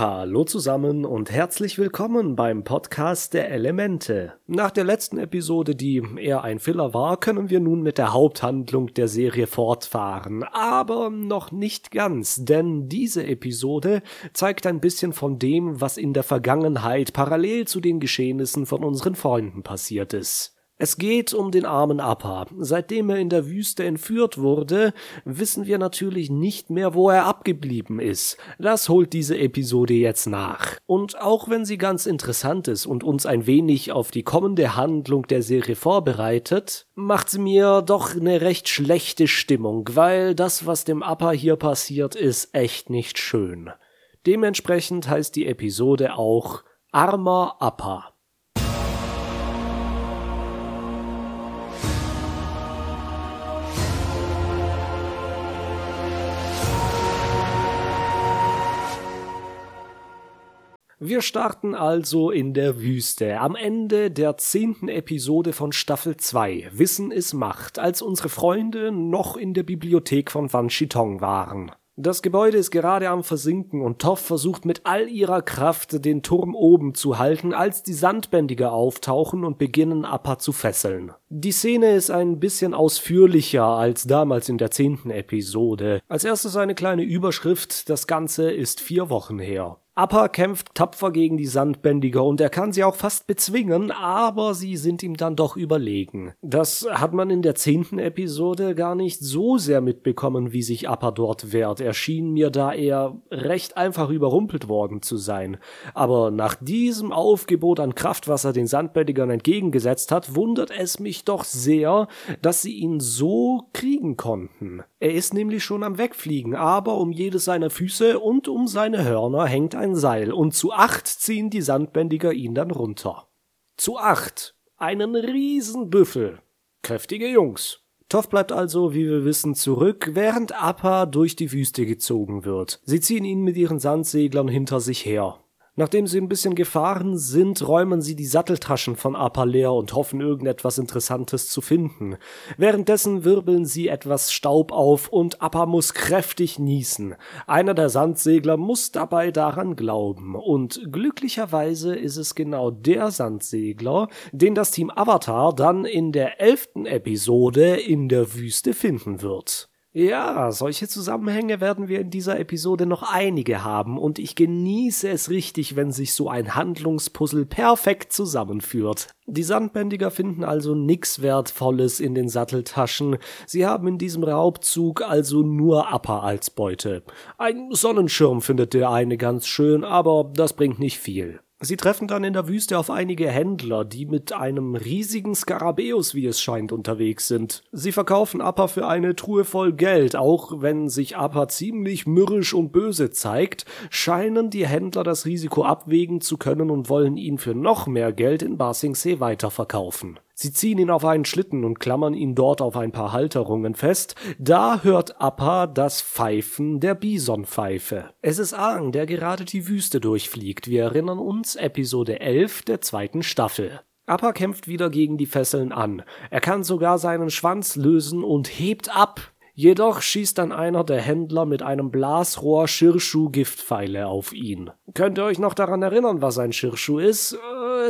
Hallo zusammen und herzlich willkommen beim Podcast der Elemente. Nach der letzten Episode, die eher ein Filler war, können wir nun mit der Haupthandlung der Serie fortfahren. Aber noch nicht ganz, denn diese Episode zeigt ein bisschen von dem, was in der Vergangenheit parallel zu den Geschehnissen von unseren Freunden passiert ist. Es geht um den armen Appa. Seitdem er in der Wüste entführt wurde, wissen wir natürlich nicht mehr, wo er abgeblieben ist. Das holt diese Episode jetzt nach. Und auch wenn sie ganz interessant ist und uns ein wenig auf die kommende Handlung der Serie vorbereitet, macht sie mir doch eine recht schlechte Stimmung, weil das, was dem Appa hier passiert, ist echt nicht schön. Dementsprechend heißt die Episode auch Armer Appa. Wir starten also in der Wüste, am Ende der zehnten Episode von Staffel 2, Wissen ist Macht, als unsere Freunde noch in der Bibliothek von Wan Shitong waren. Das Gebäude ist gerade am Versinken und Toff versucht mit all ihrer Kraft den Turm oben zu halten, als die Sandbändiger auftauchen und beginnen Appa zu fesseln. Die Szene ist ein bisschen ausführlicher als damals in der zehnten Episode. Als erstes eine kleine Überschrift, das Ganze ist vier Wochen her. Appa kämpft tapfer gegen die Sandbändiger und er kann sie auch fast bezwingen, aber sie sind ihm dann doch überlegen. Das hat man in der zehnten Episode gar nicht so sehr mitbekommen, wie sich Appa dort wehrt. Er schien mir da eher recht einfach überrumpelt worden zu sein. Aber nach diesem Aufgebot an Kraft, was er den Sandbändigern entgegengesetzt hat, wundert es mich doch sehr, dass sie ihn so kriegen konnten. Er ist nämlich schon am Wegfliegen, aber um jedes seiner Füße und um seine Hörner hängt ein Seil und zu acht ziehen die Sandbändiger ihn dann runter. Zu acht. Einen Riesenbüffel. Kräftige Jungs. Toff bleibt also, wie wir wissen, zurück, während Appa durch die Wüste gezogen wird. Sie ziehen ihn mit ihren Sandseglern hinter sich her. Nachdem sie ein bisschen gefahren sind, räumen sie die Satteltaschen von Appa leer und hoffen irgendetwas Interessantes zu finden. Währenddessen wirbeln sie etwas Staub auf und Appa muss kräftig niesen. Einer der Sandsegler muss dabei daran glauben und glücklicherweise ist es genau der Sandsegler, den das Team Avatar dann in der elften Episode in der Wüste finden wird. Ja, solche Zusammenhänge werden wir in dieser Episode noch einige haben und ich genieße es richtig, wenn sich so ein Handlungspuzzle perfekt zusammenführt. Die Sandbändiger finden also nix Wertvolles in den Satteltaschen. Sie haben in diesem Raubzug also nur Appa als Beute. Ein Sonnenschirm findet der eine ganz schön, aber das bringt nicht viel. Sie treffen dann in der Wüste auf einige Händler, die mit einem riesigen Skarabäus, wie es scheint, unterwegs sind. Sie verkaufen Appa für eine Truhe voll Geld, auch wenn sich Appa ziemlich mürrisch und böse zeigt, scheinen die Händler das Risiko abwägen zu können und wollen ihn für noch mehr Geld in Basingsee weiterverkaufen. Sie ziehen ihn auf einen Schlitten und klammern ihn dort auf ein paar Halterungen fest. Da hört Appa das Pfeifen der Bisonpfeife. Es ist Aang, der gerade die Wüste durchfliegt. Wir erinnern uns Episode 11 der zweiten Staffel. Appa kämpft wieder gegen die Fesseln an. Er kann sogar seinen Schwanz lösen und hebt ab. Jedoch schießt dann einer der Händler mit einem Blasrohr Shirshu Giftpfeile auf ihn. Könnt ihr euch noch daran erinnern, was ein Shirshu ist?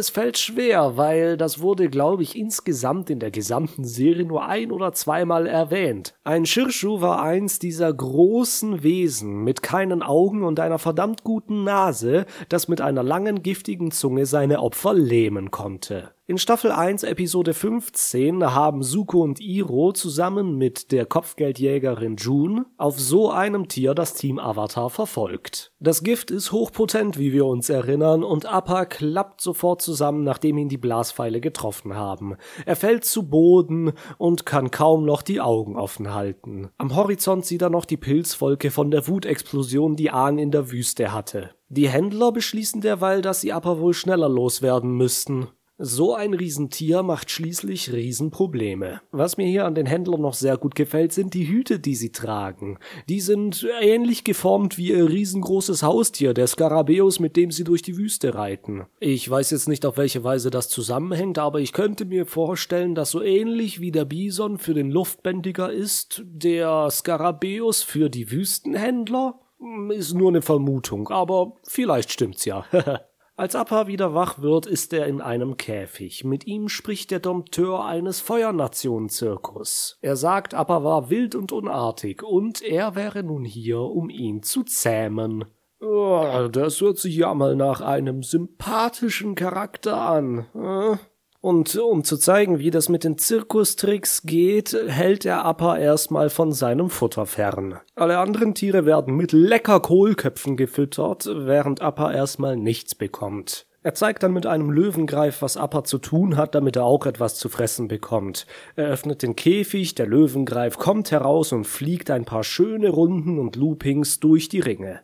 Es fällt schwer, weil das wurde, glaube ich, insgesamt in der gesamten Serie nur ein oder zweimal erwähnt. Ein Shirshu war eins dieser großen Wesen mit keinen Augen und einer verdammt guten Nase, das mit einer langen giftigen Zunge seine Opfer lähmen konnte. In Staffel 1, Episode 15 haben Suko und Iro zusammen mit der Kopfgeldjägerin June auf so einem Tier das Team Avatar verfolgt. Das Gift ist hochpotent, wie wir uns erinnern, und Appa klappt sofort zusammen, nachdem ihn die Blaspfeile getroffen haben. Er fällt zu Boden und kann kaum noch die Augen offen halten. Am Horizont sieht er noch die Pilzwolke von der Wutexplosion, die Aang in der Wüste hatte. Die Händler beschließen derweil, dass sie Appa wohl schneller loswerden müssten. So ein Riesentier macht schließlich Riesenprobleme. Was mir hier an den Händlern noch sehr gut gefällt, sind die Hüte, die sie tragen. Die sind ähnlich geformt wie ihr riesengroßes Haustier, der Skarabäus, mit dem sie durch die Wüste reiten. Ich weiß jetzt nicht, auf welche Weise das zusammenhängt, aber ich könnte mir vorstellen, dass so ähnlich wie der Bison für den Luftbändiger ist, der Skarabäus für die Wüstenhändler Ist nur eine Vermutung, aber vielleicht stimmt's ja. Als Appa wieder wach wird, ist er in einem Käfig. Mit ihm spricht der Dompteur eines Feuernationen-Zirkus. Er sagt, Appa war wild und unartig und er wäre nun hier, um ihn zu zähmen. Oh, das hört sich ja mal nach einem sympathischen Charakter an. Äh? Und um zu zeigen, wie das mit den Zirkustricks geht, hält der Appa erstmal von seinem Futter fern. Alle anderen Tiere werden mit lecker Kohlköpfen gefüttert, während Appa erstmal nichts bekommt. Er zeigt dann mit einem Löwengreif, was Appa zu tun hat, damit er auch etwas zu fressen bekommt. Er öffnet den Käfig, der Löwengreif kommt heraus und fliegt ein paar schöne Runden und Loopings durch die Ringe.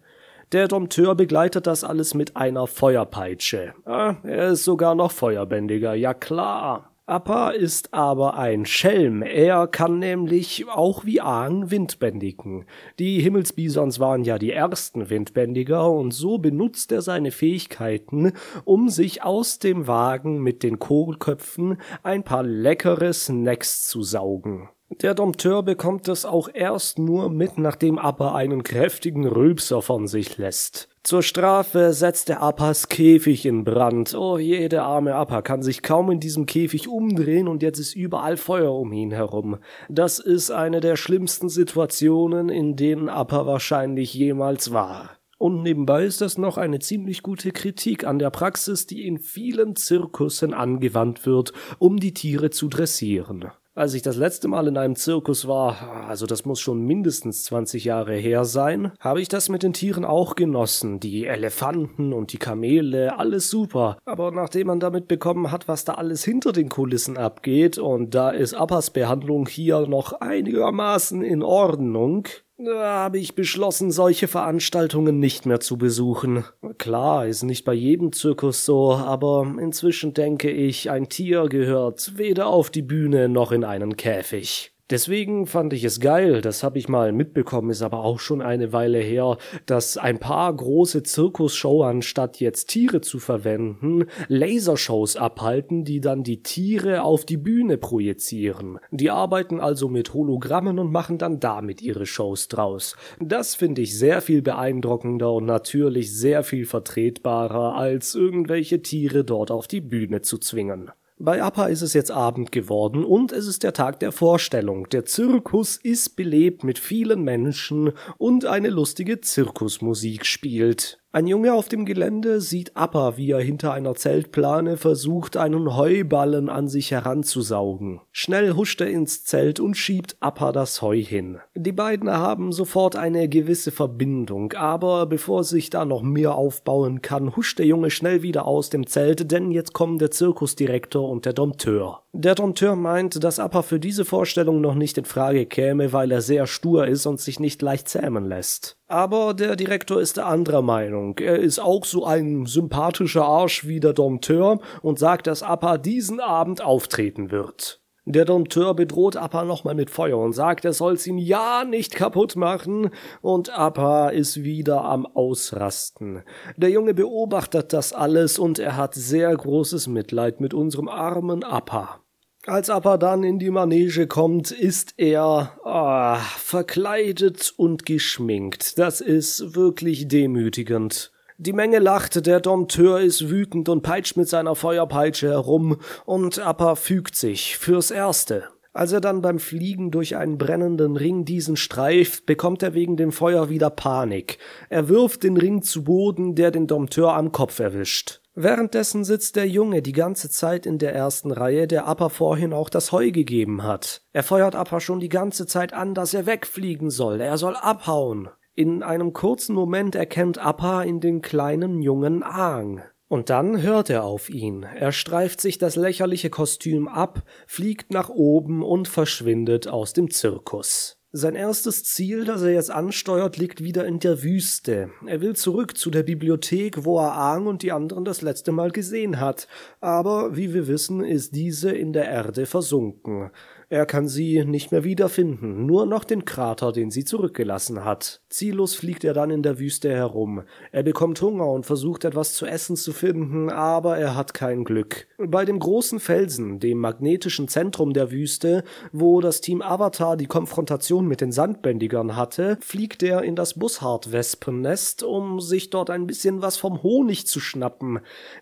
Der Dompteur begleitet das alles mit einer Feuerpeitsche. Ah, er ist sogar noch feuerbändiger, ja klar. Appa ist aber ein Schelm. Er kann nämlich auch wie Aang Wind bändigen. Die Himmelsbisons waren ja die ersten Windbändiger und so benutzt er seine Fähigkeiten, um sich aus dem Wagen mit den Kohlköpfen ein paar leckere Snacks zu saugen. Der Dompteur bekommt es auch erst nur mit, nachdem Appa einen kräftigen Rülpser von sich lässt. Zur Strafe setzt der Appas Käfig in Brand. Oh je, der arme Appa kann sich kaum in diesem Käfig umdrehen und jetzt ist überall Feuer um ihn herum. Das ist eine der schlimmsten Situationen, in denen Appa wahrscheinlich jemals war. Und nebenbei ist das noch eine ziemlich gute Kritik an der Praxis, die in vielen Zirkussen angewandt wird, um die Tiere zu dressieren. Als ich das letzte Mal in einem Zirkus war, also das muss schon mindestens 20 Jahre her sein, habe ich das mit den Tieren auch genossen. Die Elefanten und die Kamele, alles super. Aber nachdem man damit bekommen hat, was da alles hinter den Kulissen abgeht, und da ist Appas Behandlung hier noch einigermaßen in Ordnung, habe ich beschlossen, solche Veranstaltungen nicht mehr zu besuchen. Klar, ist nicht bei jedem Zirkus so, aber inzwischen denke ich, ein Tier gehört weder auf die Bühne noch in einen Käfig. Deswegen fand ich es geil, das habe ich mal mitbekommen, ist aber auch schon eine Weile her, dass ein paar große Zirkusshow anstatt jetzt Tiere zu verwenden, Lasershows abhalten, die dann die Tiere auf die Bühne projizieren. Die arbeiten also mit Hologrammen und machen dann damit ihre Shows draus. Das finde ich sehr viel beeindruckender und natürlich sehr viel vertretbarer, als irgendwelche Tiere dort auf die Bühne zu zwingen. Bei Appa ist es jetzt Abend geworden und es ist der Tag der Vorstellung. Der Zirkus ist belebt mit vielen Menschen und eine lustige Zirkusmusik spielt. Ein Junge auf dem Gelände sieht Appa, wie er hinter einer Zeltplane versucht, einen Heuballen an sich heranzusaugen. Schnell huscht er ins Zelt und schiebt Appa das Heu hin. Die beiden haben sofort eine gewisse Verbindung, aber bevor sich da noch mehr aufbauen kann, huscht der Junge schnell wieder aus dem Zelt, denn jetzt kommen der Zirkusdirektor und der Dompteur. Der Dompteur meint, dass Appa für diese Vorstellung noch nicht in Frage käme, weil er sehr stur ist und sich nicht leicht zähmen lässt. Aber der Direktor ist der anderer Meinung. Er ist auch so ein sympathischer Arsch wie der Dompteur und sagt, dass Appa diesen Abend auftreten wird. Der Dompteur bedroht Appa nochmal mit Feuer und sagt, er soll's ihm ja nicht kaputt machen, und Appa ist wieder am Ausrasten. Der Junge beobachtet das alles und er hat sehr großes Mitleid mit unserem armen Appa. Als Appa dann in die Manege kommt, ist er ah, verkleidet und geschminkt. Das ist wirklich demütigend. Die Menge lacht, der Dompteur ist wütend und peitscht mit seiner Feuerpeitsche herum, und Appa fügt sich fürs Erste. Als er dann beim Fliegen durch einen brennenden Ring diesen streift, bekommt er wegen dem Feuer wieder Panik. Er wirft den Ring zu Boden, der den Dompteur am Kopf erwischt. Währenddessen sitzt der Junge die ganze Zeit in der ersten Reihe, der Appa vorhin auch das Heu gegeben hat. Er feuert Appa schon die ganze Zeit an, dass er wegfliegen soll. Er soll abhauen. In einem kurzen Moment erkennt Appa in den kleinen Jungen Aang. Und dann hört er auf ihn. Er streift sich das lächerliche Kostüm ab, fliegt nach oben und verschwindet aus dem Zirkus. Sein erstes Ziel, das er jetzt ansteuert, liegt wieder in der Wüste. Er will zurück zu der Bibliothek, wo er Aang und die anderen das letzte Mal gesehen hat. Aber, wie wir wissen, ist diese in der Erde versunken. Er kann sie nicht mehr wiederfinden, nur noch den Krater, den sie zurückgelassen hat. Ziellos fliegt er dann in der Wüste herum. Er bekommt Hunger und versucht etwas zu essen zu finden, aber er hat kein Glück. Bei dem großen Felsen, dem magnetischen Zentrum der Wüste, wo das Team Avatar die Konfrontation mit den Sandbändigern hatte, fliegt er in das Bussard-Wespennest, um sich dort ein bisschen was vom Honig zu schnappen.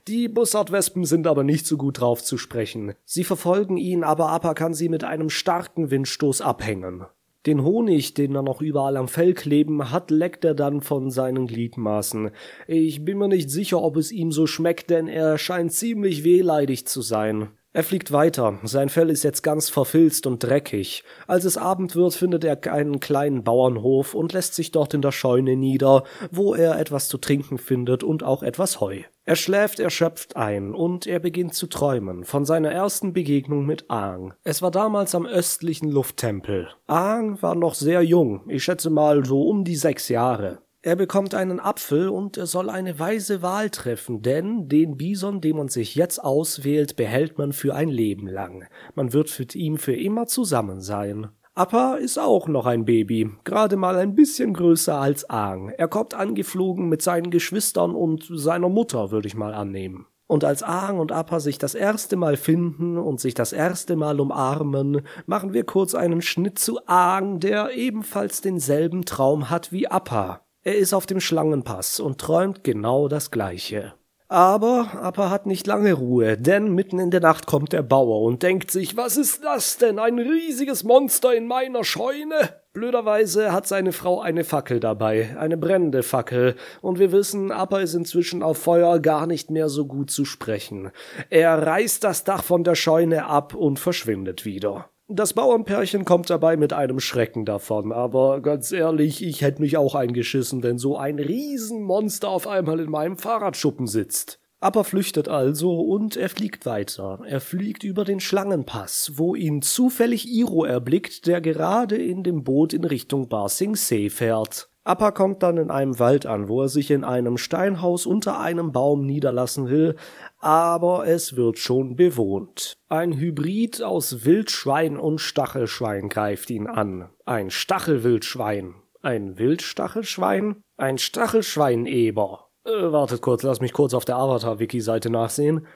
Die Bussard-Wespen sind aber nicht so gut drauf zu sprechen. Sie verfolgen ihn, aber Appa kann sie mit einem starken Windstoß abhängen. Den Honig, den er noch überall am Fell kleben hat, leckt er dann von seinen Gliedmaßen. Ich bin mir nicht sicher, ob es ihm so schmeckt, denn er scheint ziemlich wehleidig zu sein. Er fliegt weiter, sein Fell ist jetzt ganz verfilzt und dreckig. Als es Abend wird, findet er einen kleinen Bauernhof und lässt sich dort in der Scheune nieder, wo er etwas zu trinken findet und auch etwas Heu. Er schläft erschöpft ein und er beginnt zu träumen von seiner ersten Begegnung mit Aang. Es war damals am östlichen Lufttempel. Aang war noch sehr jung, ich schätze mal so um die sechs Jahre. Er bekommt einen Apfel und er soll eine weise Wahl treffen, denn den Bison, den man sich jetzt auswählt, behält man für ein Leben lang. Man wird mit ihm für immer zusammen sein. Appa ist auch noch ein Baby, gerade mal ein bisschen größer als Aang. Er kommt angeflogen mit seinen Geschwistern und seiner Mutter, würde ich mal annehmen. Und als Aang und Appa sich das erste Mal finden und sich das erste Mal umarmen, machen wir kurz einen Schnitt zu Aang, der ebenfalls denselben Traum hat wie Appa. Er ist auf dem Schlangenpass und träumt genau das Gleiche. Aber Appa hat nicht lange Ruhe, denn mitten in der Nacht kommt der Bauer und denkt sich, was ist das denn? Ein riesiges Monster in meiner Scheune? Blöderweise hat seine Frau eine Fackel dabei, eine brennende Fackel, und wir wissen, Appa ist inzwischen auf Feuer gar nicht mehr so gut zu sprechen. Er reißt das Dach von der Scheune ab und verschwindet wieder. Das Bauernpärchen kommt dabei mit einem Schrecken davon, aber ganz ehrlich, ich hätte mich auch eingeschissen, wenn so ein Riesenmonster auf einmal in meinem Fahrradschuppen sitzt. Appa flüchtet also und er fliegt weiter. Er fliegt über den Schlangenpass, wo ihn zufällig Iro erblickt, der gerade in dem Boot in Richtung Bar Sing Se fährt. Appa kommt dann in einem Wald an, wo er sich in einem Steinhaus unter einem Baum niederlassen will, aber es wird schon bewohnt. Ein Hybrid aus Wildschwein und Stachelschwein greift ihn an. Ein Stachelwildschwein. Ein Wildstachelschwein? Ein Stachelschweineber. Äh, wartet kurz, lass mich kurz auf der Avatar-Wiki-Seite nachsehen.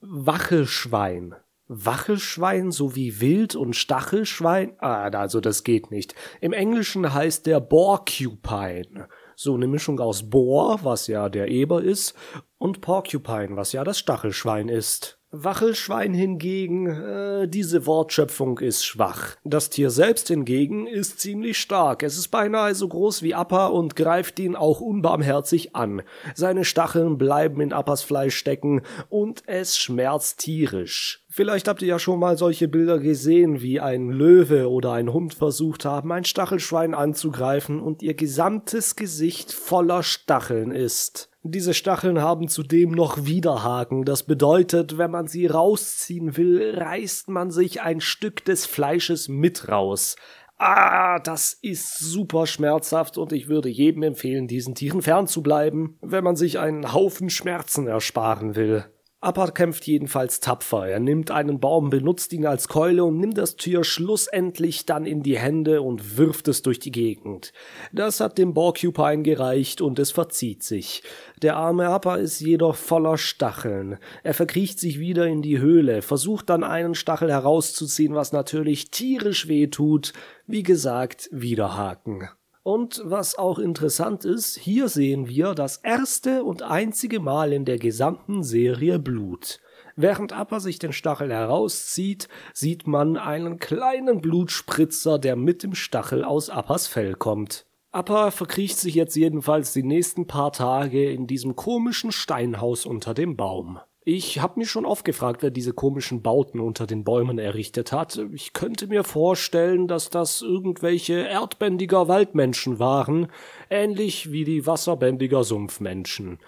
Wachelschwein. Wachelschwein sowie Wild- und Stachelschwein? Ah, also das geht nicht. Im Englischen heißt der Borcupine. So eine Mischung aus Boar, was ja der Eber ist, und Porcupine, was ja das Stachelschwein ist. Wachelschwein hingegen, äh, diese Wortschöpfung ist schwach. Das Tier selbst hingegen ist ziemlich stark. Es ist beinahe so groß wie Appa und greift ihn auch unbarmherzig an. Seine Stacheln bleiben in Appas Fleisch stecken und es schmerzt tierisch. Vielleicht habt ihr ja schon mal solche Bilder gesehen, wie ein Löwe oder ein Hund versucht haben, ein Stachelschwein anzugreifen und ihr gesamtes Gesicht voller Stacheln ist. Diese Stacheln haben zudem noch Widerhaken. Das bedeutet, wenn man sie rausziehen will, reißt man sich ein Stück des Fleisches mit raus. Ah, das ist super schmerzhaft und ich würde jedem empfehlen, diesen Tieren fernzubleiben, wenn man sich einen Haufen Schmerzen ersparen will. Appert kämpft jedenfalls tapfer. Er nimmt einen Baum, benutzt ihn als Keule und nimmt das Tier schlussendlich dann in die Hände und wirft es durch die Gegend. Das hat dem Borcupine gereicht und es verzieht sich. Der arme Appa ist jedoch voller Stacheln. Er verkriecht sich wieder in die Höhle, versucht dann einen Stachel herauszuziehen, was natürlich tierisch weh tut. Wie gesagt, Widerhaken. Und was auch interessant ist, hier sehen wir das erste und einzige Mal in der gesamten Serie Blut. Während Appa sich den Stachel herauszieht, sieht man einen kleinen Blutspritzer, der mit dem Stachel aus Appas Fell kommt. Appa verkriecht sich jetzt jedenfalls die nächsten paar Tage in diesem komischen Steinhaus unter dem Baum. Ich habe mich schon oft gefragt, wer diese komischen Bauten unter den Bäumen errichtet hat. Ich könnte mir vorstellen, dass das irgendwelche erdbändiger Waldmenschen waren, ähnlich wie die wasserbändiger Sumpfmenschen.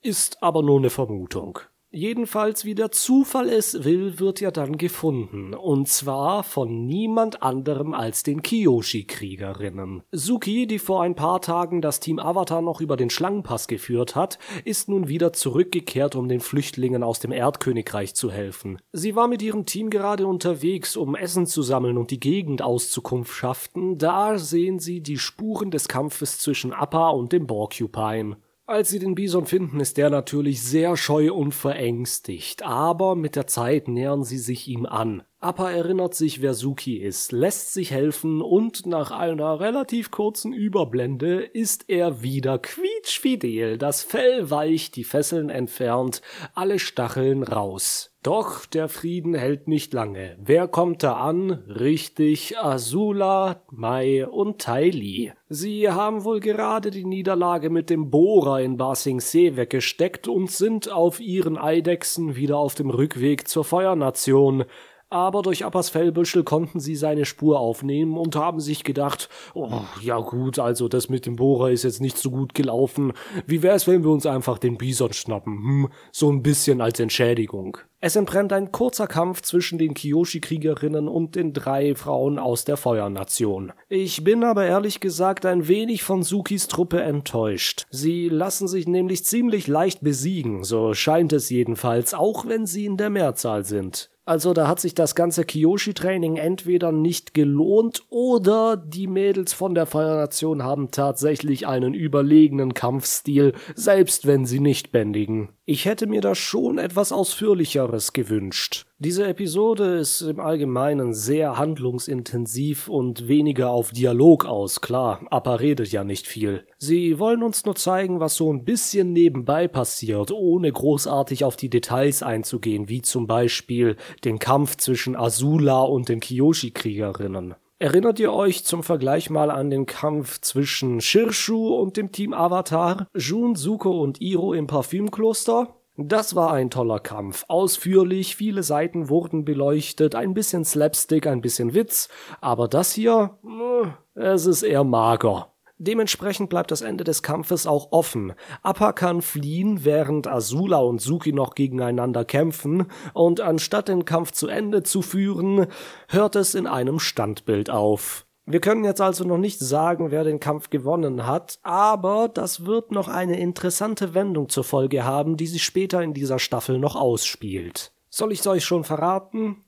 Ist aber nur eine Vermutung. Jedenfalls, wie der Zufall es will, wird er dann gefunden. Und zwar von niemand anderem als den Kiyoshi-Kriegerinnen. Suki, die vor ein paar Tagen das Team Avatar noch über den Schlangenpass geführt hat, ist nun wieder zurückgekehrt, um den Flüchtlingen aus dem Erdkönigreich zu helfen. Sie war mit ihrem Team gerade unterwegs, um Essen zu sammeln und die Gegend auszukundschaften. Da sehen sie die Spuren des Kampfes zwischen Appa und dem Borcupine. Als sie den Bison finden, ist der natürlich sehr scheu und verängstigt, aber mit der Zeit nähern sie sich ihm an. Appa erinnert sich, wer Suki ist, lässt sich helfen und nach einer relativ kurzen Überblende ist er wieder quietschfidel, das Fell weich, die Fesseln entfernt, alle Stacheln raus. Doch der Frieden hält nicht lange. Wer kommt da an? Richtig, Azula, Mai und Li. Sie haben wohl gerade die Niederlage mit dem Bohrer in Ba Sing Se weggesteckt und sind auf ihren Eidechsen wieder auf dem Rückweg zur Feuernation aber durch Appas Fellbüschel konnten sie seine Spur aufnehmen und haben sich gedacht, oh, ja gut, also das mit dem Bohrer ist jetzt nicht so gut gelaufen. Wie wär's, wenn wir uns einfach den Bison schnappen? Hm, so ein bisschen als Entschädigung. Es entbrennt ein kurzer Kampf zwischen den Kiyoshi-Kriegerinnen und den drei Frauen aus der Feuernation. Ich bin aber ehrlich gesagt ein wenig von Sukis Truppe enttäuscht. Sie lassen sich nämlich ziemlich leicht besiegen, so scheint es jedenfalls, auch wenn sie in der Mehrzahl sind. Also da hat sich das ganze Kiyoshi-Training entweder nicht gelohnt oder die Mädels von der Feuernation haben tatsächlich einen überlegenen Kampfstil, selbst wenn sie nicht bändigen. Ich hätte mir da schon etwas ausführlicheres gewünscht. Diese Episode ist im Allgemeinen sehr handlungsintensiv und weniger auf Dialog aus, klar, Appa redet ja nicht viel. Sie wollen uns nur zeigen, was so ein bisschen nebenbei passiert, ohne großartig auf die Details einzugehen, wie zum Beispiel den Kampf zwischen Azula und den Kiyoshi-Kriegerinnen. Erinnert ihr euch zum Vergleich mal an den Kampf zwischen Shirshu und dem Team Avatar, Jun, Suko und Iro im Parfümkloster? Das war ein toller Kampf. Ausführlich, viele Seiten wurden beleuchtet, ein bisschen Slapstick, ein bisschen Witz, aber das hier, äh, es ist eher mager. Dementsprechend bleibt das Ende des Kampfes auch offen. Appa kann fliehen, während Azula und Suki noch gegeneinander kämpfen, und anstatt den Kampf zu Ende zu führen, hört es in einem Standbild auf. Wir können jetzt also noch nicht sagen, wer den Kampf gewonnen hat, aber das wird noch eine interessante Wendung zur Folge haben, die sich später in dieser Staffel noch ausspielt. Soll ich es euch schon verraten?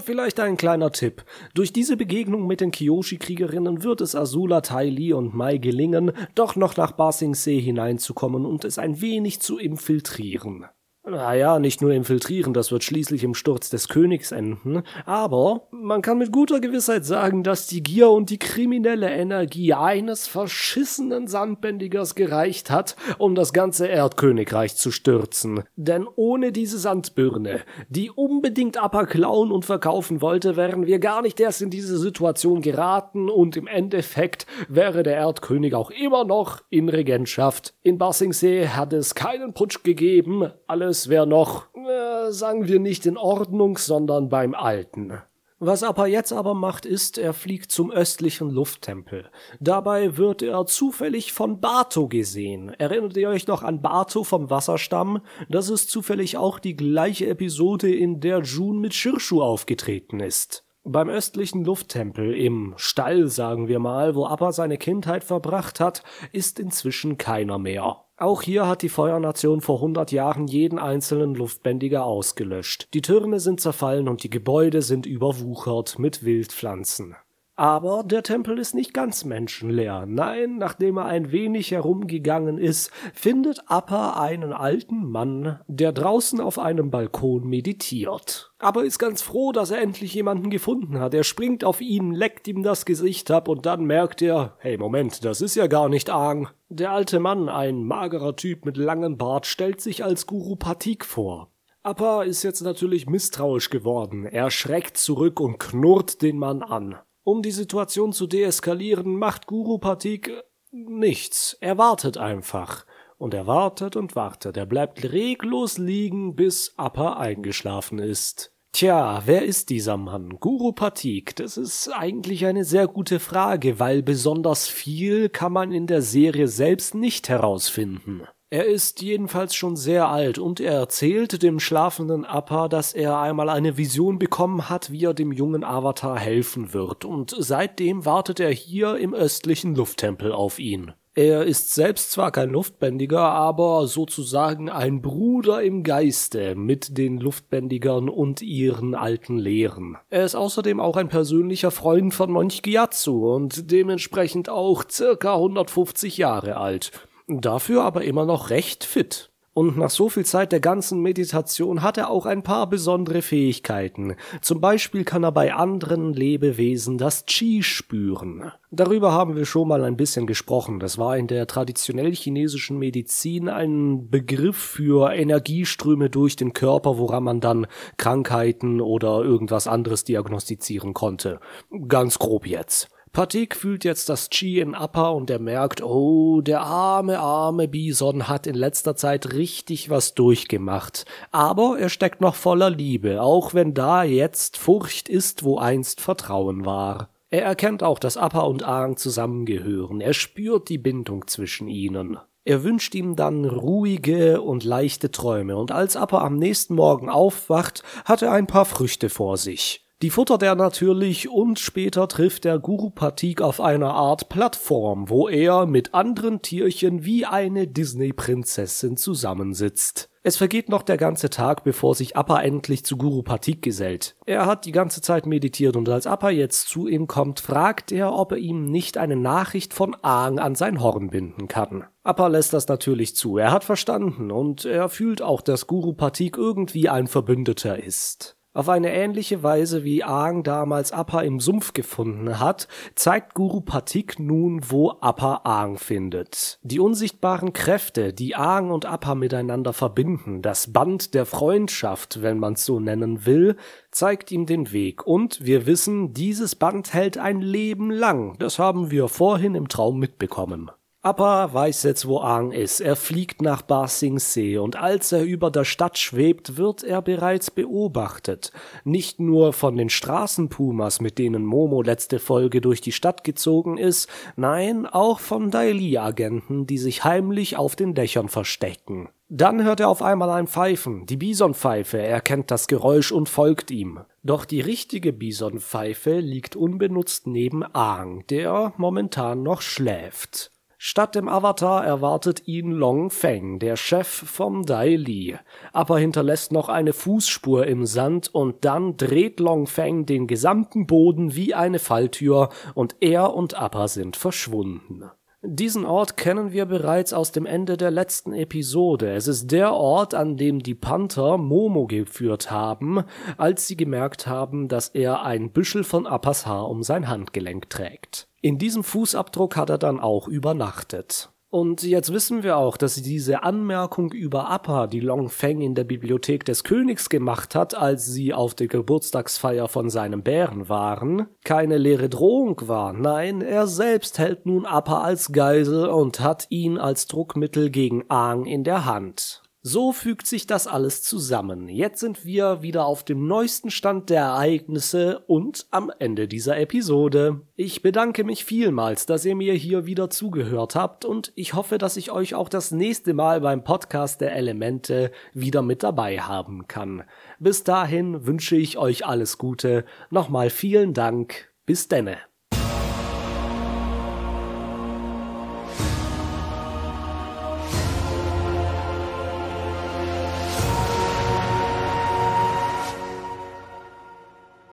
Vielleicht ein kleiner Tipp. Durch diese Begegnung mit den Kyoshi-Kriegerinnen wird es Azula, Tai Li und Mai gelingen, doch noch nach Ba Sing Se hineinzukommen und es ein wenig zu infiltrieren. Naja, nicht nur infiltrieren, das wird schließlich im Sturz des Königs enden, aber man kann mit guter Gewissheit sagen, dass die Gier und die kriminelle Energie eines verschissenen Sandbändigers gereicht hat, um das ganze Erdkönigreich zu stürzen. Denn ohne diese Sandbirne, die unbedingt Appa klauen und verkaufen wollte, wären wir gar nicht erst in diese Situation geraten und im Endeffekt wäre der Erdkönig auch immer noch in Regentschaft. In Basingsee hat es keinen Putsch gegeben, alles alles wäre noch, äh, sagen wir nicht in Ordnung, sondern beim Alten. Was Appa jetzt aber macht, ist, er fliegt zum östlichen Lufttempel. Dabei wird er zufällig von Bato gesehen. Erinnert ihr euch noch an Bato vom Wasserstamm? Das ist zufällig auch die gleiche Episode, in der Jun mit Shirshu aufgetreten ist. Beim östlichen Lufttempel, im Stall, sagen wir mal, wo Appa seine Kindheit verbracht hat, ist inzwischen keiner mehr. Auch hier hat die Feuernation vor 100 Jahren jeden einzelnen Luftbändiger ausgelöscht. Die Türme sind zerfallen und die Gebäude sind überwuchert mit Wildpflanzen. Aber der Tempel ist nicht ganz menschenleer. Nein, nachdem er ein wenig herumgegangen ist, findet Appa einen alten Mann, der draußen auf einem Balkon meditiert. Aber ist ganz froh, dass er endlich jemanden gefunden hat. Er springt auf ihn, leckt ihm das Gesicht ab und dann merkt er, hey Moment, das ist ja gar nicht Aang. Der alte Mann, ein magerer Typ mit langem Bart, stellt sich als Guru Patik vor. Appa ist jetzt natürlich misstrauisch geworden. Er schreckt zurück und knurrt den Mann an. Um die Situation zu deeskalieren, macht Guru Patik nichts. Er wartet einfach. Und er wartet und wartet. Er bleibt reglos liegen, bis Appa eingeschlafen ist. Tja, wer ist dieser Mann? Guru Patik, das ist eigentlich eine sehr gute Frage, weil besonders viel kann man in der Serie selbst nicht herausfinden. Er ist jedenfalls schon sehr alt und er erzählt dem schlafenden Appa, dass er einmal eine Vision bekommen hat, wie er dem jungen Avatar helfen wird, und seitdem wartet er hier im östlichen Lufttempel auf ihn. Er ist selbst zwar kein Luftbändiger, aber sozusagen ein Bruder im Geiste mit den Luftbändigern und ihren alten Lehren. Er ist außerdem auch ein persönlicher Freund von Mönch Gyatso und dementsprechend auch circa 150 Jahre alt dafür aber immer noch recht fit. Und nach so viel Zeit der ganzen Meditation hat er auch ein paar besondere Fähigkeiten. Zum Beispiel kann er bei anderen Lebewesen das Qi spüren. Darüber haben wir schon mal ein bisschen gesprochen. Das war in der traditionell chinesischen Medizin ein Begriff für Energieströme durch den Körper, woran man dann Krankheiten oder irgendwas anderes diagnostizieren konnte. Ganz grob jetzt. Patik fühlt jetzt das Chi in Appa und er merkt, oh, der arme, arme Bison hat in letzter Zeit richtig was durchgemacht. Aber er steckt noch voller Liebe, auch wenn da jetzt Furcht ist, wo einst Vertrauen war. Er erkennt auch, dass Appa und Aang zusammengehören. Er spürt die Bindung zwischen ihnen. Er wünscht ihm dann ruhige und leichte Träume, und als Appa am nächsten Morgen aufwacht, hat er ein paar Früchte vor sich. Die futtert er natürlich und später trifft der Guru Patik auf einer Art Plattform, wo er mit anderen Tierchen wie eine Disney-Prinzessin zusammensitzt. Es vergeht noch der ganze Tag, bevor sich Appa endlich zu Guru Patik gesellt. Er hat die ganze Zeit meditiert und als Appa jetzt zu ihm kommt, fragt er, ob er ihm nicht eine Nachricht von Aang an sein Horn binden kann. Appa lässt das natürlich zu, er hat verstanden und er fühlt auch, dass Guru Patik irgendwie ein Verbündeter ist. Auf eine ähnliche Weise wie Aang damals Appa im Sumpf gefunden hat, zeigt Guru Patik nun, wo Appa Aang findet. Die unsichtbaren Kräfte, die Aang und Appa miteinander verbinden, das Band der Freundschaft, wenn man's so nennen will, zeigt ihm den Weg. Und wir wissen, dieses Band hält ein Leben lang. Das haben wir vorhin im Traum mitbekommen. Appa weiß jetzt, wo Aang ist. Er fliegt nach Ba Sing Se und als er über der Stadt schwebt, wird er bereits beobachtet. Nicht nur von den Straßenpumas, mit denen Momo letzte Folge durch die Stadt gezogen ist, nein, auch von Daily-Agenten, die sich heimlich auf den Dächern verstecken. Dann hört er auf einmal ein Pfeifen, die Bisonpfeife, er kennt das Geräusch und folgt ihm. Doch die richtige Bisonpfeife liegt unbenutzt neben Aang, der momentan noch schläft. Statt dem Avatar erwartet ihn Long Feng, der Chef vom Dai Li. Aber hinterlässt noch eine Fußspur im Sand und dann dreht Long Feng den gesamten Boden wie eine Falltür und er und Appa sind verschwunden. Diesen Ort kennen wir bereits aus dem Ende der letzten Episode. Es ist der Ort, an dem die Panther Momo geführt haben, als sie gemerkt haben, dass er ein Büschel von Appas Haar um sein Handgelenk trägt. In diesem Fußabdruck hat er dann auch übernachtet. Und jetzt wissen wir auch, dass diese Anmerkung über Appa, die Long Feng in der Bibliothek des Königs gemacht hat, als sie auf der Geburtstagsfeier von seinem Bären waren, keine leere Drohung war. Nein, er selbst hält nun Appa als Geisel und hat ihn als Druckmittel gegen Aang in der Hand. So fügt sich das alles zusammen. Jetzt sind wir wieder auf dem neuesten Stand der Ereignisse und am Ende dieser Episode. Ich bedanke mich vielmals, dass ihr mir hier wieder zugehört habt und ich hoffe, dass ich euch auch das nächste Mal beim Podcast der Elemente wieder mit dabei haben kann. Bis dahin wünsche ich euch alles Gute. Nochmal vielen Dank. Bis denne.